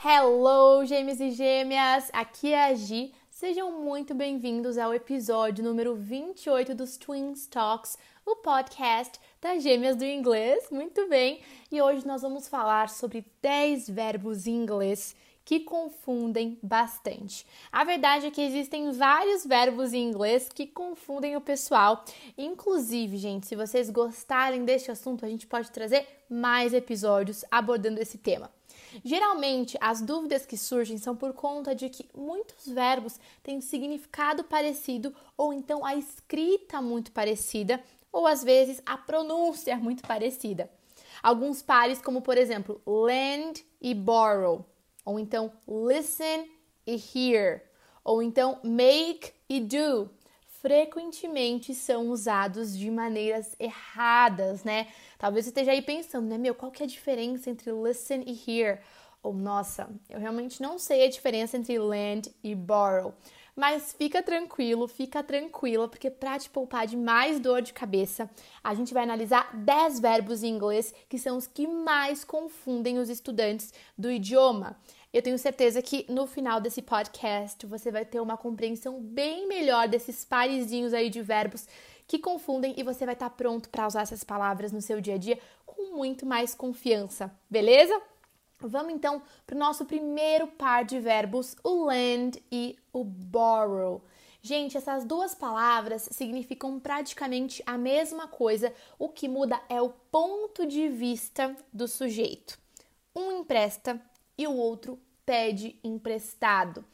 Hello, gêmeos e gêmeas! Aqui é a Gi. Sejam muito bem-vindos ao episódio número 28 dos Twins Talks, o podcast das gêmeas do inglês. Muito bem! E hoje nós vamos falar sobre 10 verbos em inglês que confundem bastante. A verdade é que existem vários verbos em inglês que confundem o pessoal. Inclusive, gente, se vocês gostarem deste assunto, a gente pode trazer mais episódios abordando esse tema. Geralmente, as dúvidas que surgem são por conta de que muitos verbos têm significado parecido ou então a escrita muito parecida, ou às vezes a pronúncia muito parecida. Alguns pares, como por exemplo, lend e borrow, ou então listen e hear, ou então make e do, frequentemente são usados de maneiras erradas, né? Talvez você esteja aí pensando, né, meu, qual que é a diferença entre listen e hear? Ou nossa, eu realmente não sei a diferença entre lend e borrow. Mas fica tranquilo, fica tranquila, porque para te poupar de mais dor de cabeça, a gente vai analisar 10 verbos em inglês que são os que mais confundem os estudantes do idioma. Eu tenho certeza que no final desse podcast você vai ter uma compreensão bem melhor desses parezinhos aí de verbos que confundem e você vai estar pronto para usar essas palavras no seu dia a dia com muito mais confiança, beleza? Vamos então para o nosso primeiro par de verbos, o lend e o borrow. Gente, essas duas palavras significam praticamente a mesma coisa, o que muda é o ponto de vista do sujeito. Um empresta e o outro pede emprestado.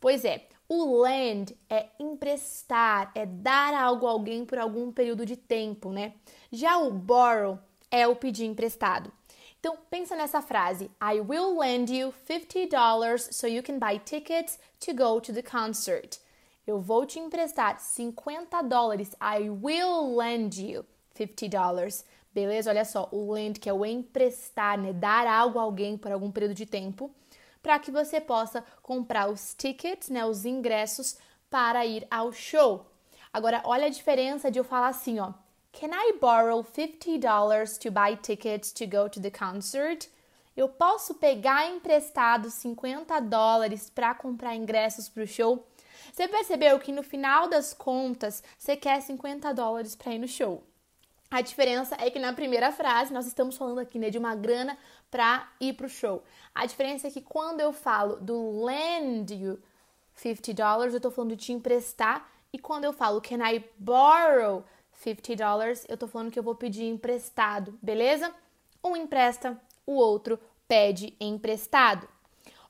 Pois é, o lend é emprestar, é dar algo a alguém por algum período de tempo, né? Já o borrow é o pedir emprestado. Então pensa nessa frase: I will lend you $50 so you can buy tickets to go to the concert. Eu vou te emprestar 50 dólares. I will lend you 50 dólares. Beleza? Olha só, o lend que é o emprestar, né? Dar algo a alguém por algum período de tempo, para que você possa comprar os tickets, né? Os ingressos para ir ao show. Agora, olha a diferença de eu falar assim, ó. Can I borrow 50 dollars to buy tickets to go to the concert? Eu posso pegar emprestado 50 dólares para comprar ingressos para o show? Você percebeu que no final das contas você quer 50 dólares para ir no show? A diferença é que na primeira frase nós estamos falando aqui né, de uma grana para ir para o show. A diferença é que quando eu falo do lend you 50 dólares, eu estou falando de te emprestar. E quando eu falo can I borrow 50 dólares, eu estou falando que eu vou pedir emprestado, beleza? Um empresta, o outro pede emprestado.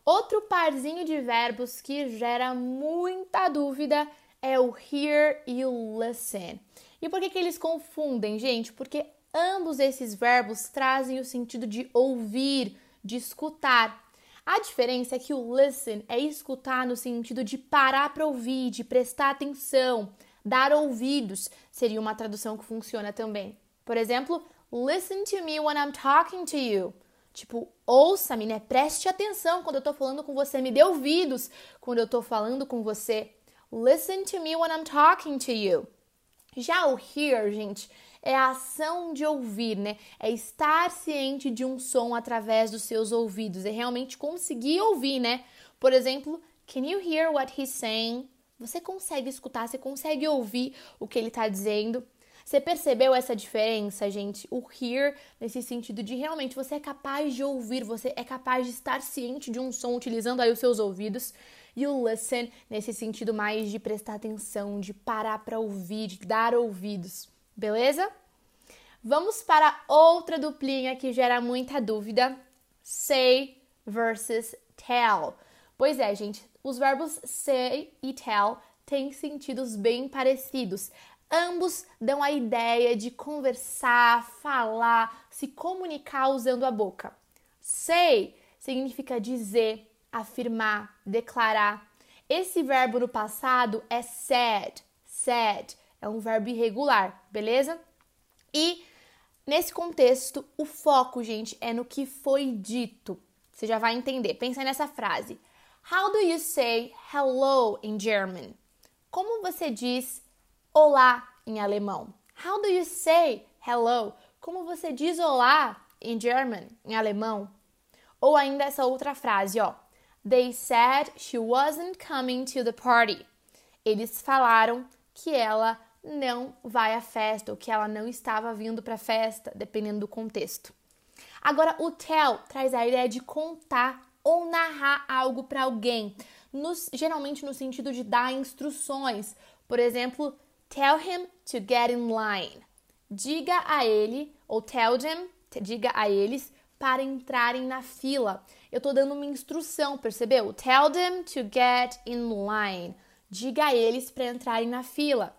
Outro parzinho de verbos que gera muita dúvida é o hear e o listen. E por que, que eles confundem, gente? Porque ambos esses verbos trazem o sentido de ouvir, de escutar. A diferença é que o listen é escutar no sentido de parar para ouvir, de prestar atenção, dar ouvidos, seria uma tradução que funciona também. Por exemplo, listen to me when I'm talking to you. Tipo, ouça-me, né? Preste atenção quando eu tô falando com você, me dê ouvidos quando eu tô falando com você. Listen to me when I'm talking to you. Já o hear, gente, é a ação de ouvir, né? É estar ciente de um som através dos seus ouvidos, é realmente conseguir ouvir, né? Por exemplo, can you hear what he's saying? Você consegue escutar, você consegue ouvir o que ele está dizendo. Você percebeu essa diferença, gente? O hear, nesse sentido de realmente você é capaz de ouvir, você é capaz de estar ciente de um som utilizando aí os seus ouvidos e o listen nesse sentido mais de prestar atenção, de parar para ouvir, de dar ouvidos, beleza? Vamos para outra duplinha que gera muita dúvida: say versus tell. Pois é, gente, os verbos say e tell têm sentidos bem parecidos. Ambos dão a ideia de conversar, falar, se comunicar usando a boca. Say significa dizer, afirmar, declarar. Esse verbo no passado é said, said, é um verbo irregular, beleza? E nesse contexto, o foco, gente, é no que foi dito. Você já vai entender. Pensa nessa frase. How do you say hello in German? Como você diz olá em alemão? How do you say hello? Como você diz olá em German, em alemão? Ou ainda essa outra frase, ó. They said she wasn't coming to the party. Eles falaram que ela não vai à festa ou que ela não estava vindo para a festa, dependendo do contexto. Agora, o tell traz a ideia de contar ou narrar algo para alguém, nos, geralmente no sentido de dar instruções. Por exemplo, tell him to get in line. Diga a ele, ou tell them, diga a eles para entrarem na fila. Eu estou dando uma instrução, percebeu? Tell them to get in line. Diga a eles para entrarem na fila.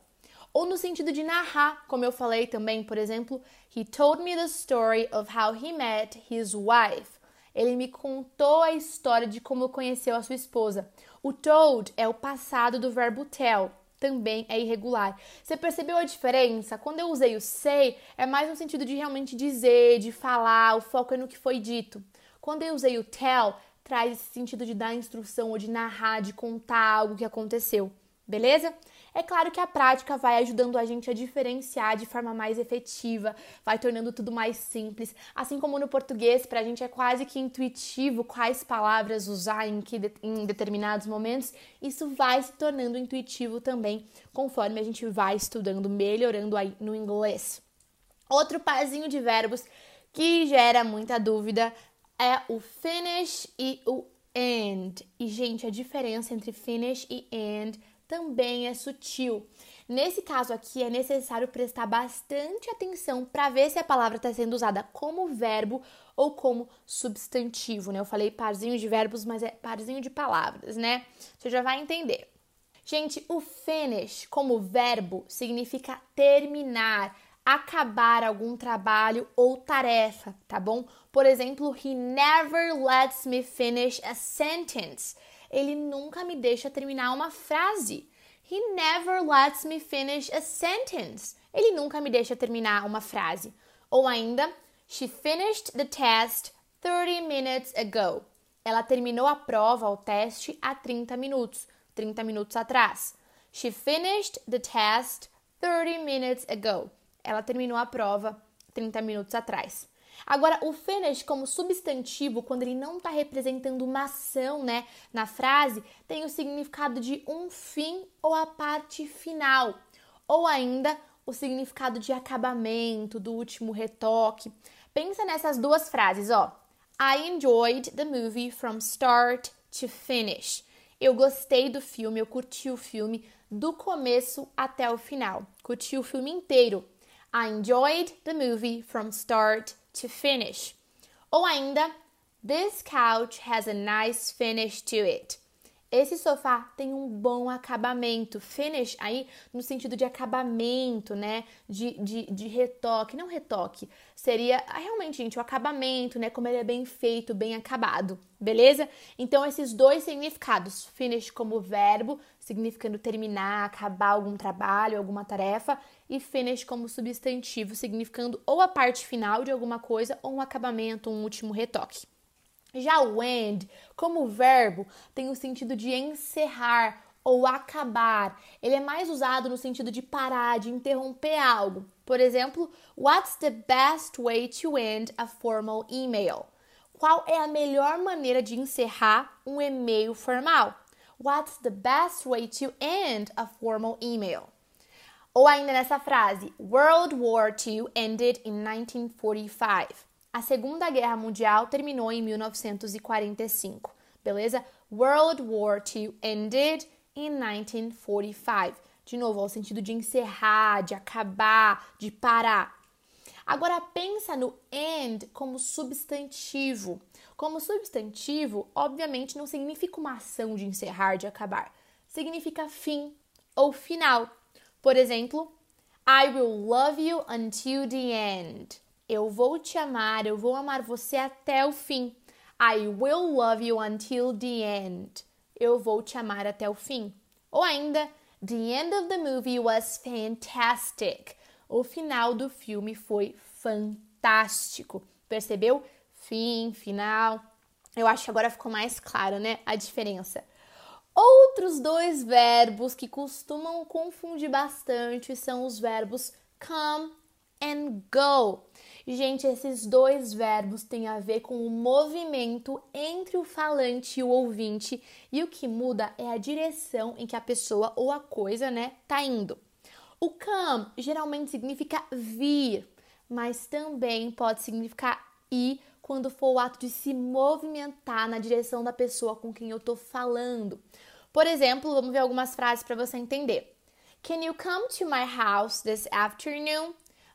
Ou no sentido de narrar, como eu falei também, por exemplo, he told me the story of how he met his wife. Ele me contou a história de como conheceu a sua esposa. O told é o passado do verbo tell, também é irregular. Você percebeu a diferença? Quando eu usei o say, é mais no sentido de realmente dizer, de falar, o foco é no que foi dito. Quando eu usei o tell, traz esse sentido de dar instrução ou de narrar, de contar algo que aconteceu. Beleza? É claro que a prática vai ajudando a gente a diferenciar de forma mais efetiva, vai tornando tudo mais simples. Assim como no português, para a gente é quase que intuitivo quais palavras usar em, que, em determinados momentos, isso vai se tornando intuitivo também conforme a gente vai estudando, melhorando aí no inglês. Outro parzinho de verbos que gera muita dúvida é o finish e o end. E, gente, a diferença entre finish e end também é sutil. Nesse caso aqui, é necessário prestar bastante atenção para ver se a palavra está sendo usada como verbo ou como substantivo, né? Eu falei parzinho de verbos, mas é parzinho de palavras, né? Você já vai entender. Gente, o finish como verbo significa terminar, acabar algum trabalho ou tarefa, tá bom? Por exemplo, he never lets me finish a sentence ele nunca me deixa terminar uma frase. He never lets me finish a sentence. Ele nunca me deixa terminar uma frase. Ou ainda, she finished the test 30 minutes ago. Ela terminou a prova, o teste, há 30 minutos, 30 minutos atrás. She finished the test 30 minutes ago. Ela terminou a prova 30 minutos atrás. Agora, o finish como substantivo, quando ele não está representando uma ação, né, na frase, tem o significado de um fim ou a parte final, ou ainda o significado de acabamento, do último retoque. Pensa nessas duas frases, ó. I enjoyed the movie from start to finish. Eu gostei do filme, eu curti o filme do começo até o final. Curti o filme inteiro. I enjoyed the movie from start to finish. Ou ainda, this couch has a nice finish to it. Esse sofá tem um bom acabamento. Finish aí no sentido de acabamento, né? De, de, de retoque. Não retoque. Seria ah, realmente, gente, o acabamento, né? Como ele é bem feito, bem acabado. Beleza? Então, esses dois significados. Finish como verbo, significando terminar, acabar algum trabalho, alguma tarefa. E finish como substantivo, significando ou a parte final de alguma coisa ou um acabamento, um último retoque. Já o end, como verbo, tem o sentido de encerrar ou acabar. Ele é mais usado no sentido de parar, de interromper algo. Por exemplo, what's the best way to end a formal email? Qual é a melhor maneira de encerrar um e-mail formal? What's the best way to end a formal email? Ou ainda nessa frase, World War II ended in 1945. A Segunda Guerra Mundial terminou em 1945, beleza? World War II ended in 1945. De novo, ao sentido de encerrar, de acabar, de parar. Agora pensa no end como substantivo. Como substantivo, obviamente não significa uma ação de encerrar, de acabar. Significa fim ou final. Por exemplo, I will love you until the end. Eu vou te amar, eu vou amar você até o fim. I will love you until the end. Eu vou te amar até o fim. Ou ainda, The end of the movie was fantastic. O final do filme foi fantástico. Percebeu? Fim, final. Eu acho que agora ficou mais claro, né? A diferença. Outros dois verbos que costumam confundir bastante são os verbos come and go. Gente, esses dois verbos têm a ver com o movimento entre o falante e o ouvinte, e o que muda é a direção em que a pessoa ou a coisa, né, tá indo. O come geralmente significa vir, mas também pode significar ir quando for o ato de se movimentar na direção da pessoa com quem eu tô falando. Por exemplo, vamos ver algumas frases para você entender. Can you come to my house this afternoon?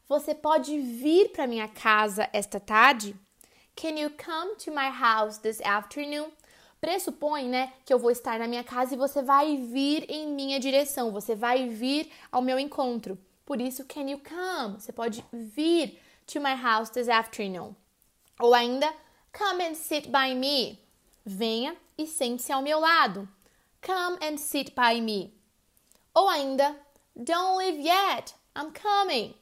Você pode vir para minha casa esta tarde? Can you come to my house this afternoon? Pressupõe, né, que eu vou estar na minha casa e você vai vir em minha direção, você vai vir ao meu encontro. Por isso, can you come? Você pode vir to my house this afternoon. Ou ainda, come and sit by me. Venha e sente-se ao meu lado. Come and sit by me. Ou ainda, don't leave yet. I'm coming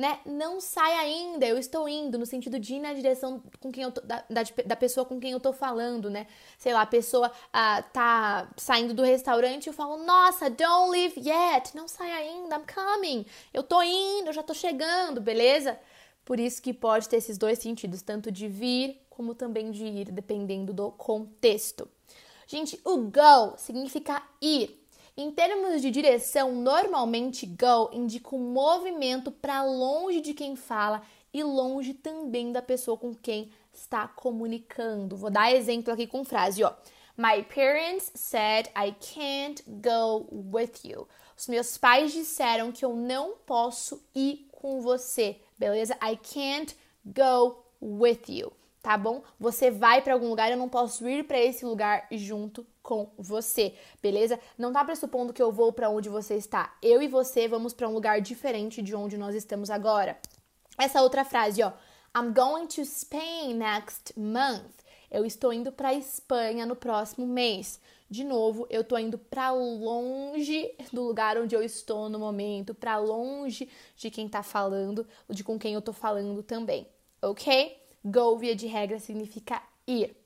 né? Não sai ainda, eu estou indo, no sentido de ir na direção com quem eu tô, da, da, da pessoa com quem eu tô falando, né? Sei lá, a pessoa ah, tá saindo do restaurante e eu falo, nossa, don't leave yet, não sai ainda, I'm coming, eu tô indo, eu já tô chegando, beleza? Por isso que pode ter esses dois sentidos, tanto de vir como também de ir, dependendo do contexto. Gente, o go significa ir, em termos de direção, normalmente go indica um movimento para longe de quem fala e longe também da pessoa com quem está comunicando. Vou dar exemplo aqui com frase, ó. My parents said I can't go with you. Os meus pais disseram que eu não posso ir com você, beleza? I can't go with you tá bom? Você vai para algum lugar, eu não posso ir para esse lugar junto com você, beleza? Não tá pressupondo que eu vou para onde você está. Eu e você vamos para um lugar diferente de onde nós estamos agora. Essa outra frase, ó. I'm going to Spain next month. Eu estou indo para Espanha no próximo mês. De novo, eu tô indo para longe do lugar onde eu estou no momento, para longe de quem tá falando, de com quem eu tô falando também, ok? Go, via de regra, significa ir.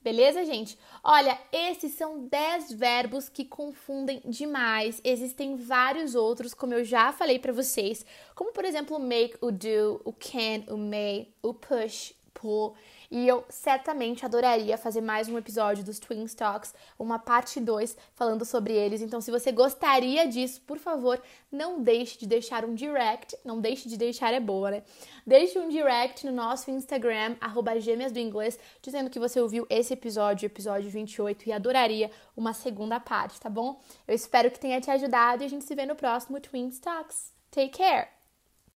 Beleza, gente? Olha, esses são 10 verbos que confundem demais. Existem vários outros, como eu já falei para vocês, como por exemplo make, o do, o can, o may, o push, pull. E eu certamente adoraria fazer mais um episódio dos Twin Talks, uma parte 2 falando sobre eles. Então, se você gostaria disso, por favor, não deixe de deixar um direct. Não deixe de deixar, é boa, né? Deixe um direct no nosso Instagram, arroba gêmeas do inglês, dizendo que você ouviu esse episódio, episódio 28, e adoraria uma segunda parte, tá bom? Eu espero que tenha te ajudado e a gente se vê no próximo Twin Talks. Take care!